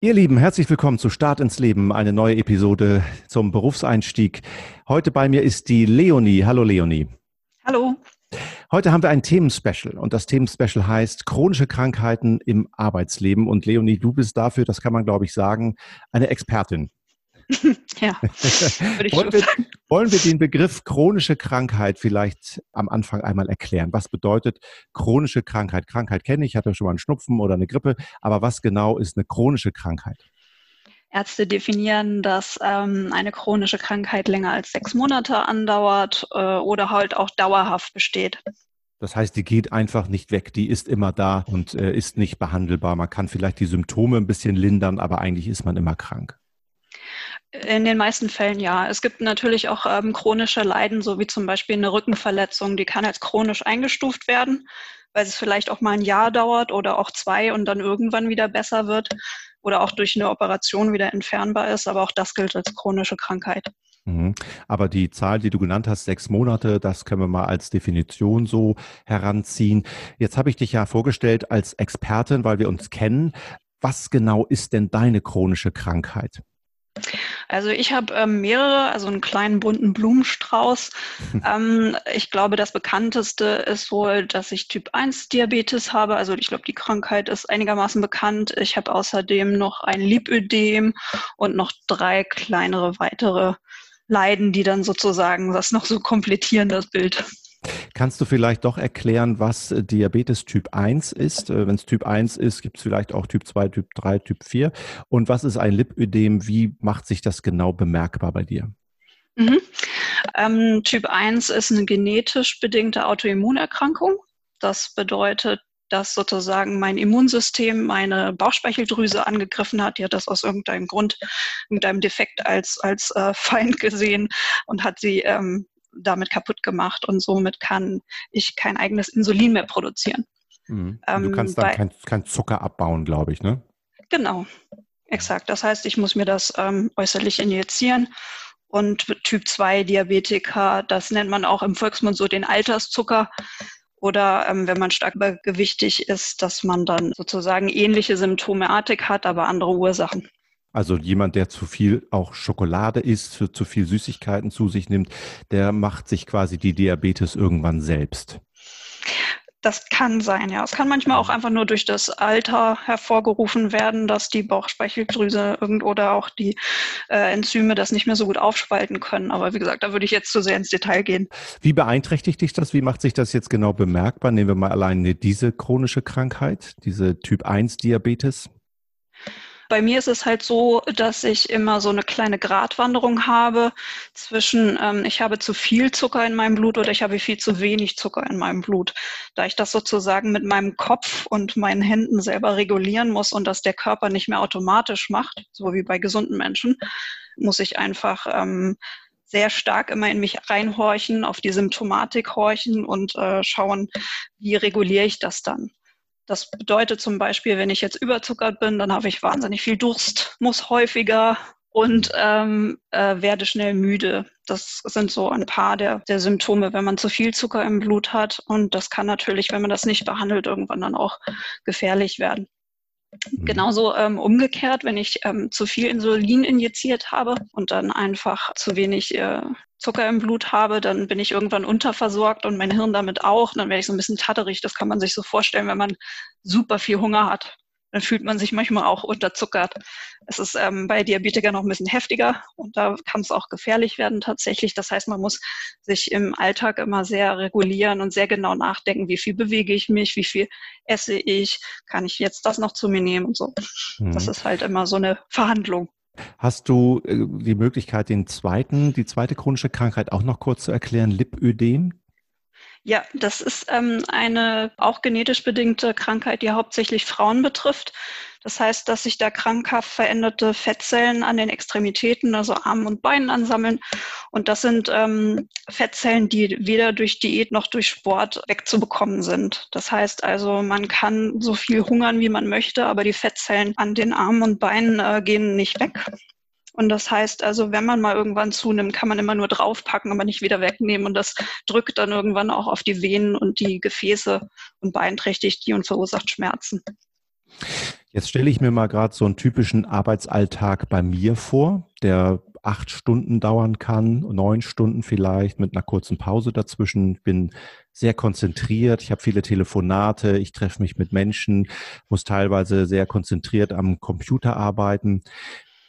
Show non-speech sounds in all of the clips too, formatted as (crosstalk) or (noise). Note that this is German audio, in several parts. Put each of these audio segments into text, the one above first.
Ihr Lieben, herzlich willkommen zu Start ins Leben, eine neue Episode zum Berufseinstieg. Heute bei mir ist die Leonie. Hallo Leonie. Hallo. Heute haben wir ein Themenspecial und das Themenspecial heißt chronische Krankheiten im Arbeitsleben. Und Leonie, du bist dafür, das kann man glaube ich sagen, eine Expertin. (laughs) ja, würde ich wollen, wir, wollen wir den Begriff chronische Krankheit vielleicht am Anfang einmal erklären? Was bedeutet chronische Krankheit? Krankheit kenne ich, ich hatte schon mal einen Schnupfen oder eine Grippe, aber was genau ist eine chronische Krankheit? Ärzte definieren, dass ähm, eine chronische Krankheit länger als sechs Monate andauert äh, oder halt auch dauerhaft besteht. Das heißt, die geht einfach nicht weg, die ist immer da und äh, ist nicht behandelbar. Man kann vielleicht die Symptome ein bisschen lindern, aber eigentlich ist man immer krank. In den meisten Fällen ja. Es gibt natürlich auch ähm, chronische Leiden, so wie zum Beispiel eine Rückenverletzung, die kann als chronisch eingestuft werden, weil es vielleicht auch mal ein Jahr dauert oder auch zwei und dann irgendwann wieder besser wird oder auch durch eine Operation wieder entfernbar ist. Aber auch das gilt als chronische Krankheit. Mhm. Aber die Zahl, die du genannt hast, sechs Monate, das können wir mal als Definition so heranziehen. Jetzt habe ich dich ja vorgestellt als Expertin, weil wir uns kennen. Was genau ist denn deine chronische Krankheit? Also ich habe ähm, mehrere, also einen kleinen bunten Blumenstrauß. (laughs) ähm, ich glaube, das bekannteste ist wohl, dass ich Typ 1 Diabetes habe. Also ich glaube, die Krankheit ist einigermaßen bekannt. Ich habe außerdem noch ein Lipödem und noch drei kleinere weitere Leiden, die dann sozusagen das noch so komplettieren, das Bild. Kannst du vielleicht doch erklären, was äh, Diabetes Typ 1 ist? Äh, Wenn es Typ 1 ist, gibt es vielleicht auch Typ 2, Typ 3, Typ 4. Und was ist ein Lipödem? Wie macht sich das genau bemerkbar bei dir? Mhm. Ähm, typ 1 ist eine genetisch bedingte Autoimmunerkrankung. Das bedeutet, dass sozusagen mein Immunsystem meine Bauchspeicheldrüse angegriffen hat. Die hat das aus irgendeinem Grund, irgendeinem Defekt als, als äh, Feind gesehen und hat sie ähm, damit kaputt gemacht und somit kann ich kein eigenes Insulin mehr produzieren. Mhm. du ähm, kannst dann kein, kein Zucker abbauen, glaube ich, ne? Genau, exakt. Das heißt, ich muss mir das ähm, äußerlich injizieren. Und Typ 2 Diabetiker, das nennt man auch im Volksmund so den Alterszucker. Oder ähm, wenn man stark übergewichtig ist, dass man dann sozusagen ähnliche Symptomatik hat, aber andere Ursachen. Also jemand, der zu viel auch Schokolade isst, zu viel Süßigkeiten zu sich nimmt, der macht sich quasi die Diabetes irgendwann selbst. Das kann sein, ja. Es kann manchmal auch einfach nur durch das Alter hervorgerufen werden, dass die Bauchspeicheldrüse irgend oder auch die äh, Enzyme das nicht mehr so gut aufspalten können. Aber wie gesagt, da würde ich jetzt zu sehr ins Detail gehen. Wie beeinträchtigt dich das? Wie macht sich das jetzt genau bemerkbar? Nehmen wir mal alleine diese chronische Krankheit, diese Typ 1 Diabetes. Bei mir ist es halt so, dass ich immer so eine kleine Gratwanderung habe zwischen, ähm, ich habe zu viel Zucker in meinem Blut oder ich habe viel zu wenig Zucker in meinem Blut. Da ich das sozusagen mit meinem Kopf und meinen Händen selber regulieren muss und das der Körper nicht mehr automatisch macht, so wie bei gesunden Menschen, muss ich einfach ähm, sehr stark immer in mich reinhorchen, auf die Symptomatik horchen und äh, schauen, wie reguliere ich das dann. Das bedeutet zum Beispiel, wenn ich jetzt überzuckert bin, dann habe ich wahnsinnig viel Durst, muss häufiger und ähm, äh, werde schnell müde. Das sind so ein paar der, der Symptome, wenn man zu viel Zucker im Blut hat. Und das kann natürlich, wenn man das nicht behandelt, irgendwann dann auch gefährlich werden. Mhm. Genauso ähm, umgekehrt, wenn ich ähm, zu viel Insulin injiziert habe und dann einfach zu wenig äh, Zucker im Blut habe, dann bin ich irgendwann unterversorgt und mein Hirn damit auch. Dann werde ich so ein bisschen tatterig. Das kann man sich so vorstellen, wenn man super viel Hunger hat. Dann fühlt man sich manchmal auch unterzuckert. Es ist ähm, bei Diabetikern noch ein bisschen heftiger und da kann es auch gefährlich werden tatsächlich. Das heißt, man muss sich im Alltag immer sehr regulieren und sehr genau nachdenken, wie viel bewege ich mich, wie viel esse ich, kann ich jetzt das noch zu mir nehmen und so. Mhm. Das ist halt immer so eine Verhandlung. Hast du äh, die Möglichkeit, den zweiten, die zweite chronische Krankheit auch noch kurz zu erklären, Lipödem? Ja, das ist ähm, eine auch genetisch bedingte Krankheit, die hauptsächlich Frauen betrifft. Das heißt, dass sich da krankhaft veränderte Fettzellen an den Extremitäten, also Armen und Beinen ansammeln. Und das sind ähm, Fettzellen, die weder durch Diät noch durch Sport wegzubekommen sind. Das heißt also, man kann so viel hungern, wie man möchte, aber die Fettzellen an den Armen und Beinen äh, gehen nicht weg. Und das heißt also, wenn man mal irgendwann zunimmt, kann man immer nur draufpacken, aber nicht wieder wegnehmen. Und das drückt dann irgendwann auch auf die Venen und die Gefäße und beeinträchtigt die und verursacht Schmerzen. Jetzt stelle ich mir mal gerade so einen typischen Arbeitsalltag bei mir vor, der acht Stunden dauern kann, neun Stunden vielleicht mit einer kurzen Pause dazwischen. Ich bin sehr konzentriert, ich habe viele Telefonate, ich treffe mich mit Menschen, muss teilweise sehr konzentriert am Computer arbeiten.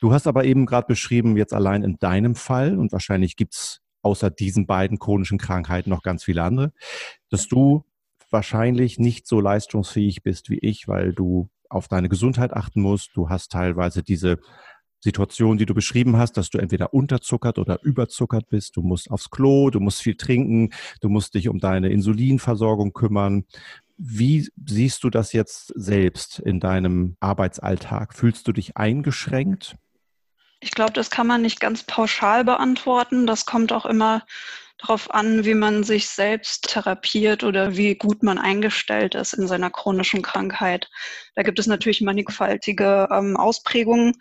Du hast aber eben gerade beschrieben, jetzt allein in deinem Fall, und wahrscheinlich gibt's außer diesen beiden chronischen Krankheiten noch ganz viele andere, dass du wahrscheinlich nicht so leistungsfähig bist wie ich, weil du auf deine Gesundheit achten musst. Du hast teilweise diese Situation, die du beschrieben hast, dass du entweder unterzuckert oder überzuckert bist. Du musst aufs Klo, du musst viel trinken, du musst dich um deine Insulinversorgung kümmern. Wie siehst du das jetzt selbst in deinem Arbeitsalltag? Fühlst du dich eingeschränkt? Ich glaube, das kann man nicht ganz pauschal beantworten. Das kommt auch immer darauf an, wie man sich selbst therapiert oder wie gut man eingestellt ist in seiner chronischen Krankheit. Da gibt es natürlich mannigfaltige ähm, Ausprägungen.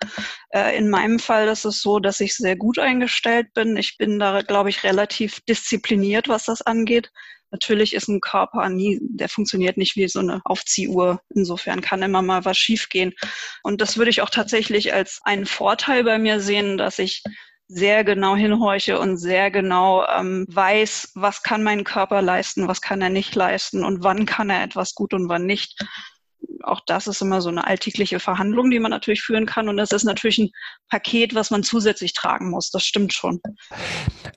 Äh, in meinem Fall ist es so, dass ich sehr gut eingestellt bin. Ich bin da, glaube ich, relativ diszipliniert, was das angeht. Natürlich ist ein Körper nie, der funktioniert nicht wie so eine Aufziehuhr. Insofern kann immer mal was schiefgehen. Und das würde ich auch tatsächlich als einen Vorteil bei mir sehen, dass ich sehr genau hinhorche und sehr genau ähm, weiß, was kann mein Körper leisten, was kann er nicht leisten und wann kann er etwas gut und wann nicht. Auch das ist immer so eine alltägliche Verhandlung, die man natürlich führen kann. Und das ist natürlich ein Paket, was man zusätzlich tragen muss. Das stimmt schon.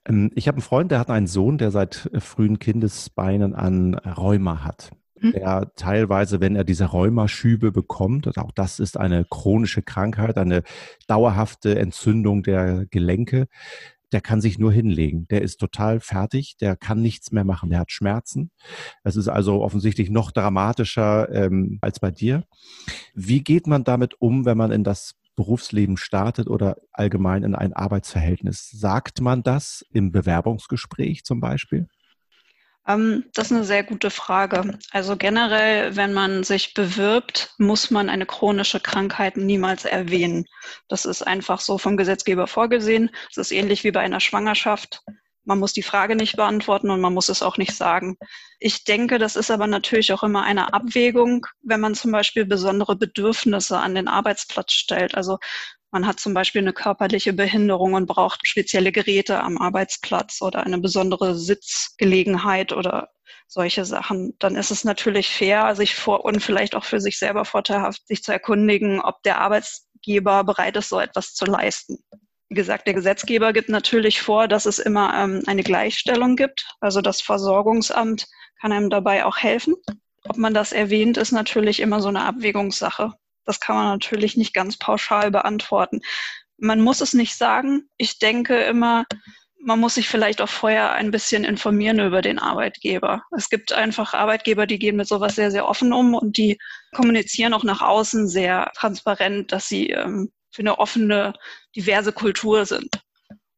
Ähm, ich habe einen Freund, der hat einen Sohn, der seit frühen Kindesbeinen an Rheuma hat. Mhm. der teilweise, wenn er diese Rheumaschübe bekommt, auch das ist eine chronische Krankheit, eine dauerhafte Entzündung der Gelenke, der kann sich nur hinlegen. Der ist total fertig, der kann nichts mehr machen, der hat Schmerzen. Das ist also offensichtlich noch dramatischer ähm, als bei dir. Wie geht man damit um, wenn man in das Berufsleben startet oder allgemein in ein Arbeitsverhältnis? Sagt man das im Bewerbungsgespräch zum Beispiel? Ähm, das ist eine sehr gute Frage. Also generell, wenn man sich bewirbt, muss man eine chronische Krankheit niemals erwähnen. Das ist einfach so vom Gesetzgeber vorgesehen. Es ist ähnlich wie bei einer Schwangerschaft. Man muss die Frage nicht beantworten und man muss es auch nicht sagen. Ich denke, das ist aber natürlich auch immer eine Abwägung, wenn man zum Beispiel besondere Bedürfnisse an den Arbeitsplatz stellt. Also man hat zum Beispiel eine körperliche Behinderung und braucht spezielle Geräte am Arbeitsplatz oder eine besondere Sitzgelegenheit oder solche Sachen, dann ist es natürlich fair, sich vor und vielleicht auch für sich selber vorteilhaft, sich zu erkundigen, ob der Arbeitsgeber bereit ist, so etwas zu leisten. Wie gesagt, der Gesetzgeber gibt natürlich vor, dass es immer ähm, eine Gleichstellung gibt. Also das Versorgungsamt kann einem dabei auch helfen. Ob man das erwähnt, ist natürlich immer so eine Abwägungssache. Das kann man natürlich nicht ganz pauschal beantworten. Man muss es nicht sagen. Ich denke immer, man muss sich vielleicht auch vorher ein bisschen informieren über den Arbeitgeber. Es gibt einfach Arbeitgeber, die gehen mit sowas sehr, sehr offen um und die kommunizieren auch nach außen sehr transparent, dass sie ähm, für eine offene, diverse Kultur sind.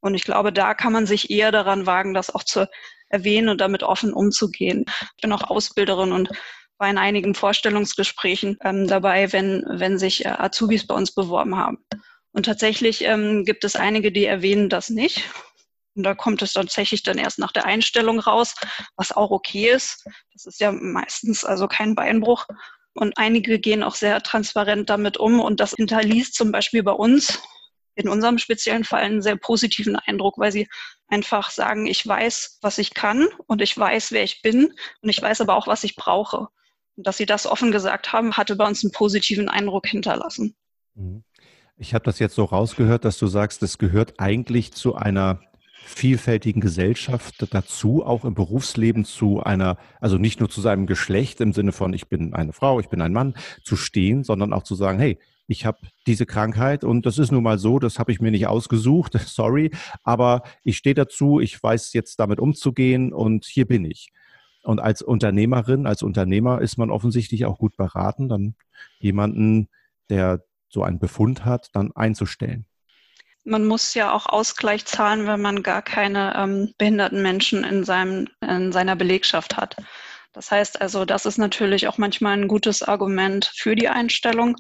Und ich glaube, da kann man sich eher daran wagen, das auch zu erwähnen und damit offen umzugehen. Ich bin auch Ausbilderin und war in einigen Vorstellungsgesprächen ähm, dabei, wenn, wenn sich äh, Azubis bei uns beworben haben. Und tatsächlich ähm, gibt es einige, die erwähnen das nicht. Und da kommt es tatsächlich dann erst nach der Einstellung raus, was auch okay ist. Das ist ja meistens also kein Beinbruch. Und einige gehen auch sehr transparent damit um. Und das hinterließ zum Beispiel bei uns in unserem speziellen Fall einen sehr positiven Eindruck, weil sie einfach sagen, ich weiß, was ich kann und ich weiß, wer ich bin und ich weiß aber auch, was ich brauche. Dass Sie das offen gesagt haben, hatte bei uns einen positiven Eindruck hinterlassen. Mhm. Ich habe das jetzt so rausgehört, dass du sagst, es gehört eigentlich zu einer vielfältigen Gesellschaft dazu, auch im Berufsleben zu einer, also nicht nur zu seinem Geschlecht im Sinne von, ich bin eine Frau, ich bin ein Mann, zu stehen, sondern auch zu sagen, hey, ich habe diese Krankheit und das ist nun mal so, das habe ich mir nicht ausgesucht, (laughs) sorry, aber ich stehe dazu, ich weiß jetzt damit umzugehen und hier bin ich. Und als Unternehmerin, als Unternehmer ist man offensichtlich auch gut beraten, dann jemanden, der so einen Befund hat, dann einzustellen. Man muss ja auch Ausgleich zahlen, wenn man gar keine ähm, behinderten Menschen in, seinem, in seiner Belegschaft hat. Das heißt also, das ist natürlich auch manchmal ein gutes Argument für die Einstellung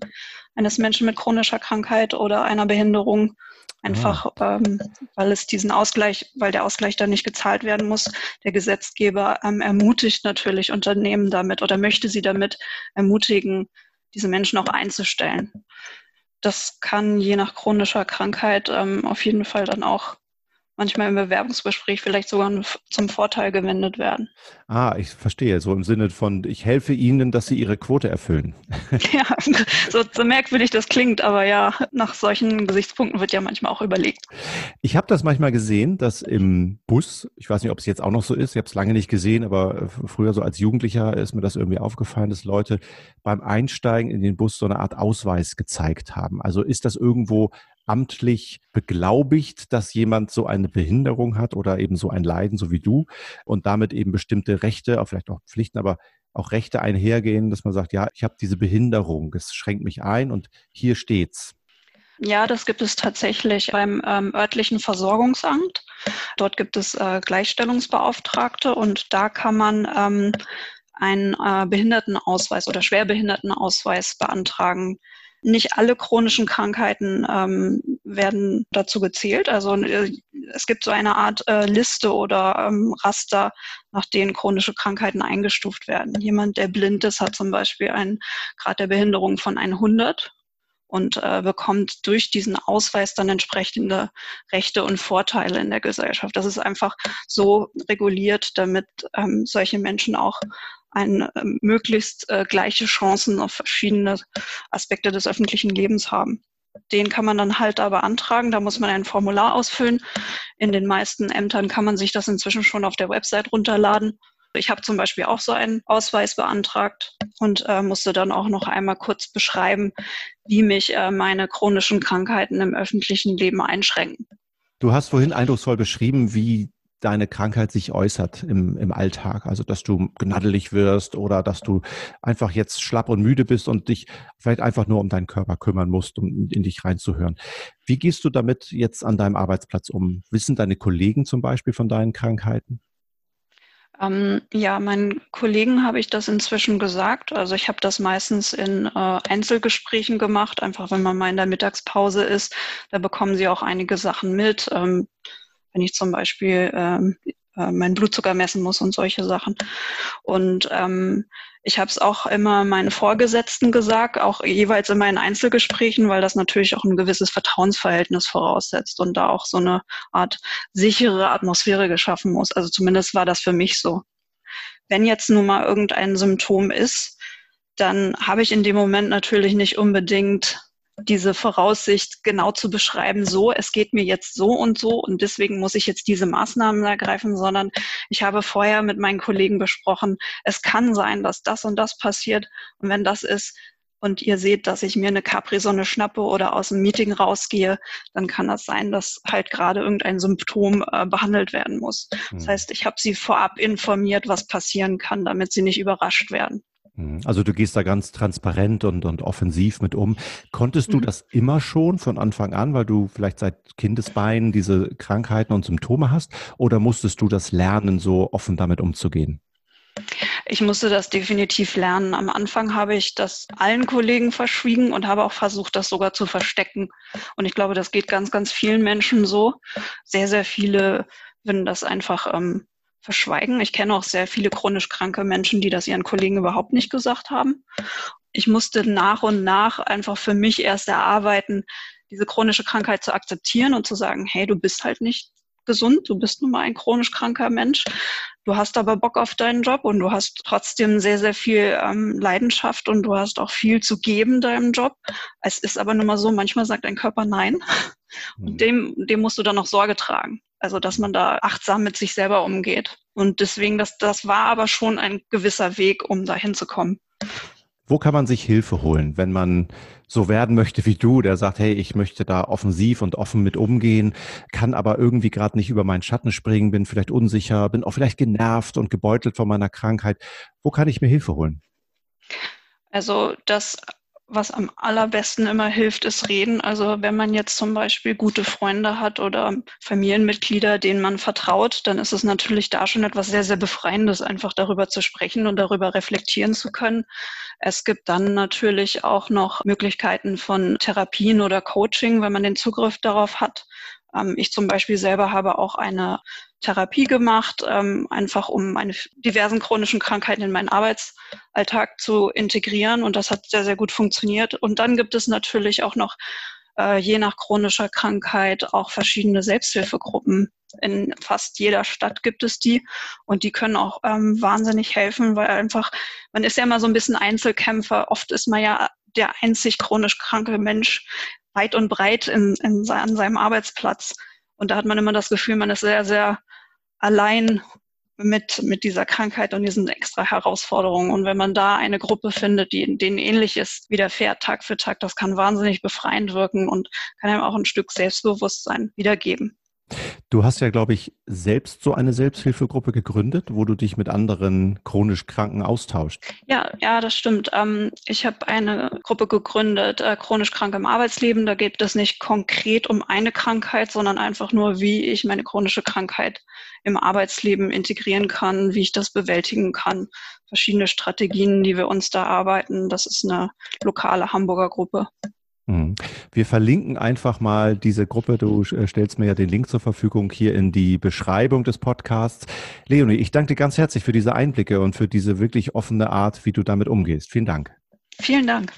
eines Menschen mit chronischer Krankheit oder einer Behinderung. Einfach, ah. ähm, weil es diesen Ausgleich, weil der Ausgleich dann nicht gezahlt werden muss. Der Gesetzgeber ähm, ermutigt natürlich Unternehmen damit oder möchte sie damit ermutigen, diese Menschen auch einzustellen. Das kann je nach chronischer Krankheit ähm, auf jeden Fall dann auch manchmal im Bewerbungsgespräch vielleicht sogar zum Vorteil gewendet werden. Ah, ich verstehe. So im Sinne von, ich helfe Ihnen, dass Sie Ihre Quote erfüllen. (laughs) (laughs) Ja, so, so merkwürdig das klingt, aber ja, nach solchen Gesichtspunkten wird ja manchmal auch überlegt. Ich habe das manchmal gesehen, dass im Bus, ich weiß nicht, ob es jetzt auch noch so ist, ich habe es lange nicht gesehen, aber früher so als Jugendlicher ist mir das irgendwie aufgefallen, dass Leute beim Einsteigen in den Bus so eine Art Ausweis gezeigt haben. Also ist das irgendwo amtlich beglaubigt, dass jemand so eine Behinderung hat oder eben so ein Leiden, so wie du, und damit eben bestimmte Rechte, vielleicht auch Pflichten, aber auch Rechte einhergehen, dass man sagt, ja, ich habe diese Behinderung, es schränkt mich ein und hier steht's. Ja, das gibt es tatsächlich beim ähm, örtlichen Versorgungsamt. Dort gibt es äh, Gleichstellungsbeauftragte und da kann man ähm, einen äh, Behindertenausweis oder Schwerbehindertenausweis beantragen. Nicht alle chronischen Krankheiten ähm, werden dazu gezählt. Also äh, es gibt so eine Art äh, Liste oder ähm, Raster, nach denen chronische Krankheiten eingestuft werden. Jemand, der blind ist, hat zum Beispiel einen Grad der Behinderung von 100 und äh, bekommt durch diesen Ausweis dann entsprechende Rechte und Vorteile in der Gesellschaft. Das ist einfach so reguliert, damit ähm, solche Menschen auch ein, ähm, möglichst äh, gleiche Chancen auf verschiedene Aspekte des öffentlichen Lebens haben. Den kann man dann halt da beantragen. Da muss man ein Formular ausfüllen. In den meisten Ämtern kann man sich das inzwischen schon auf der Website runterladen. Ich habe zum Beispiel auch so einen Ausweis beantragt und äh, musste dann auch noch einmal kurz beschreiben, wie mich äh, meine chronischen Krankheiten im öffentlichen Leben einschränken. Du hast vorhin eindrucksvoll beschrieben, wie deine Krankheit sich äußert im, im Alltag. Also, dass du gnaddelig wirst oder dass du einfach jetzt schlapp und müde bist und dich vielleicht einfach nur um deinen Körper kümmern musst, um in dich reinzuhören. Wie gehst du damit jetzt an deinem Arbeitsplatz um? Wissen deine Kollegen zum Beispiel von deinen Krankheiten? Ähm, ja, meinen Kollegen habe ich das inzwischen gesagt. Also ich habe das meistens in äh, Einzelgesprächen gemacht, einfach wenn man mal in der Mittagspause ist. Da bekommen sie auch einige Sachen mit. Ähm, wenn ich zum Beispiel ähm, äh, meinen Blutzucker messen muss und solche Sachen. Und ähm, ich habe es auch immer meinen Vorgesetzten gesagt, auch jeweils in meinen Einzelgesprächen, weil das natürlich auch ein gewisses Vertrauensverhältnis voraussetzt und da auch so eine Art sichere Atmosphäre geschaffen muss. Also zumindest war das für mich so. Wenn jetzt nun mal irgendein Symptom ist, dann habe ich in dem Moment natürlich nicht unbedingt diese Voraussicht genau zu beschreiben, so, es geht mir jetzt so und so und deswegen muss ich jetzt diese Maßnahmen ergreifen, sondern ich habe vorher mit meinen Kollegen besprochen, es kann sein, dass das und das passiert und wenn das ist und ihr seht, dass ich mir eine Capri-Sonne schnappe oder aus dem Meeting rausgehe, dann kann das sein, dass halt gerade irgendein Symptom äh, behandelt werden muss. Das hm. heißt, ich habe sie vorab informiert, was passieren kann, damit sie nicht überrascht werden. Mhm. Also du gehst da ganz transparent und, und offensiv mit um. Konntest du mhm. das immer schon von Anfang an, weil du vielleicht seit Kindesbeinen diese Krankheiten und Symptome hast? Oder musstest du das lernen, so offen damit umzugehen? Ich musste das definitiv lernen. Am Anfang habe ich das allen Kollegen verschwiegen und habe auch versucht, das sogar zu verstecken. Und ich glaube, das geht ganz, ganz vielen Menschen so. Sehr, sehr viele würden das einfach ähm, verschweigen. Ich kenne auch sehr viele chronisch kranke Menschen, die das ihren Kollegen überhaupt nicht gesagt haben. Ich musste nach und nach einfach für mich erst erarbeiten, diese chronische Krankheit zu akzeptieren und zu sagen, hey, du bist halt nicht gesund, du bist nun mal ein chronisch kranker Mensch. Du hast aber Bock auf deinen Job und du hast trotzdem sehr, sehr viel ähm, Leidenschaft und du hast auch viel zu geben deinem Job. Es ist aber nun mal so, manchmal sagt dein Körper nein. Und mhm. dem, dem musst du dann noch Sorge tragen. Also, dass man da achtsam mit sich selber umgeht. Und deswegen, das, das war aber schon ein gewisser Weg, um da hinzukommen. Wo kann man sich Hilfe holen, wenn man so werden möchte wie du, der sagt, hey, ich möchte da offensiv und offen mit umgehen, kann aber irgendwie gerade nicht über meinen Schatten springen, bin vielleicht unsicher, bin auch vielleicht genervt und gebeutelt von meiner Krankheit. Wo kann ich mir Hilfe holen? Also das was am allerbesten immer hilft, ist reden. Also wenn man jetzt zum Beispiel gute Freunde hat oder Familienmitglieder, denen man vertraut, dann ist es natürlich da schon etwas sehr, sehr Befreiendes, einfach darüber zu sprechen und darüber reflektieren zu können. Es gibt dann natürlich auch noch Möglichkeiten von Therapien oder Coaching, wenn man den Zugriff darauf hat. Ähm, ich zum Beispiel selber habe auch eine Therapie gemacht, ähm, einfach um meine diversen chronischen Krankheiten in meinen Arbeitsalltag zu integrieren. Und das hat sehr, sehr gut funktioniert. Und dann gibt es natürlich auch noch äh, je nach chronischer Krankheit auch verschiedene Selbsthilfegruppen. In fast jeder Stadt gibt es die und die können auch ähm, wahnsinnig helfen, weil einfach, man ist ja immer so ein bisschen Einzelkämpfer. Oft ist man ja der einzig chronisch kranke Mensch weit und breit in, in, an seinem Arbeitsplatz. Und da hat man immer das Gefühl, man ist sehr, sehr allein mit, mit dieser Krankheit und diesen extra Herausforderungen. Und wenn man da eine Gruppe findet, die denen ähnlich ist, widerfährt Tag für Tag, das kann wahnsinnig befreiend wirken und kann einem auch ein Stück Selbstbewusstsein wiedergeben. Du hast ja, glaube ich, selbst so eine Selbsthilfegruppe gegründet, wo du dich mit anderen chronisch Kranken austauscht. Ja, ja, das stimmt. Ähm, ich habe eine Gruppe gegründet, äh, chronisch Kranke im Arbeitsleben. Da geht es nicht konkret um eine Krankheit, sondern einfach nur, wie ich meine chronische Krankheit im Arbeitsleben integrieren kann, wie ich das bewältigen kann. Verschiedene Strategien, die wir uns da arbeiten. Das ist eine lokale Hamburger Gruppe. Mhm. Wir verlinken einfach mal diese Gruppe. Du äh, stellst mir ja den Link zur Verfügung hier in die Beschreibung des Podcasts. Leonie, ich danke dir ganz herzlich für diese Einblicke und für diese wirklich offene Art, wie du damit umgehst. Vielen Dank. Vielen Dank.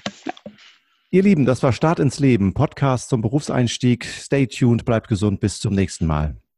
Ihr Lieben, das war Start ins Leben, Podcast zum Berufseinstieg. Stay tuned, bleibt gesund, bis zum nächsten Mal.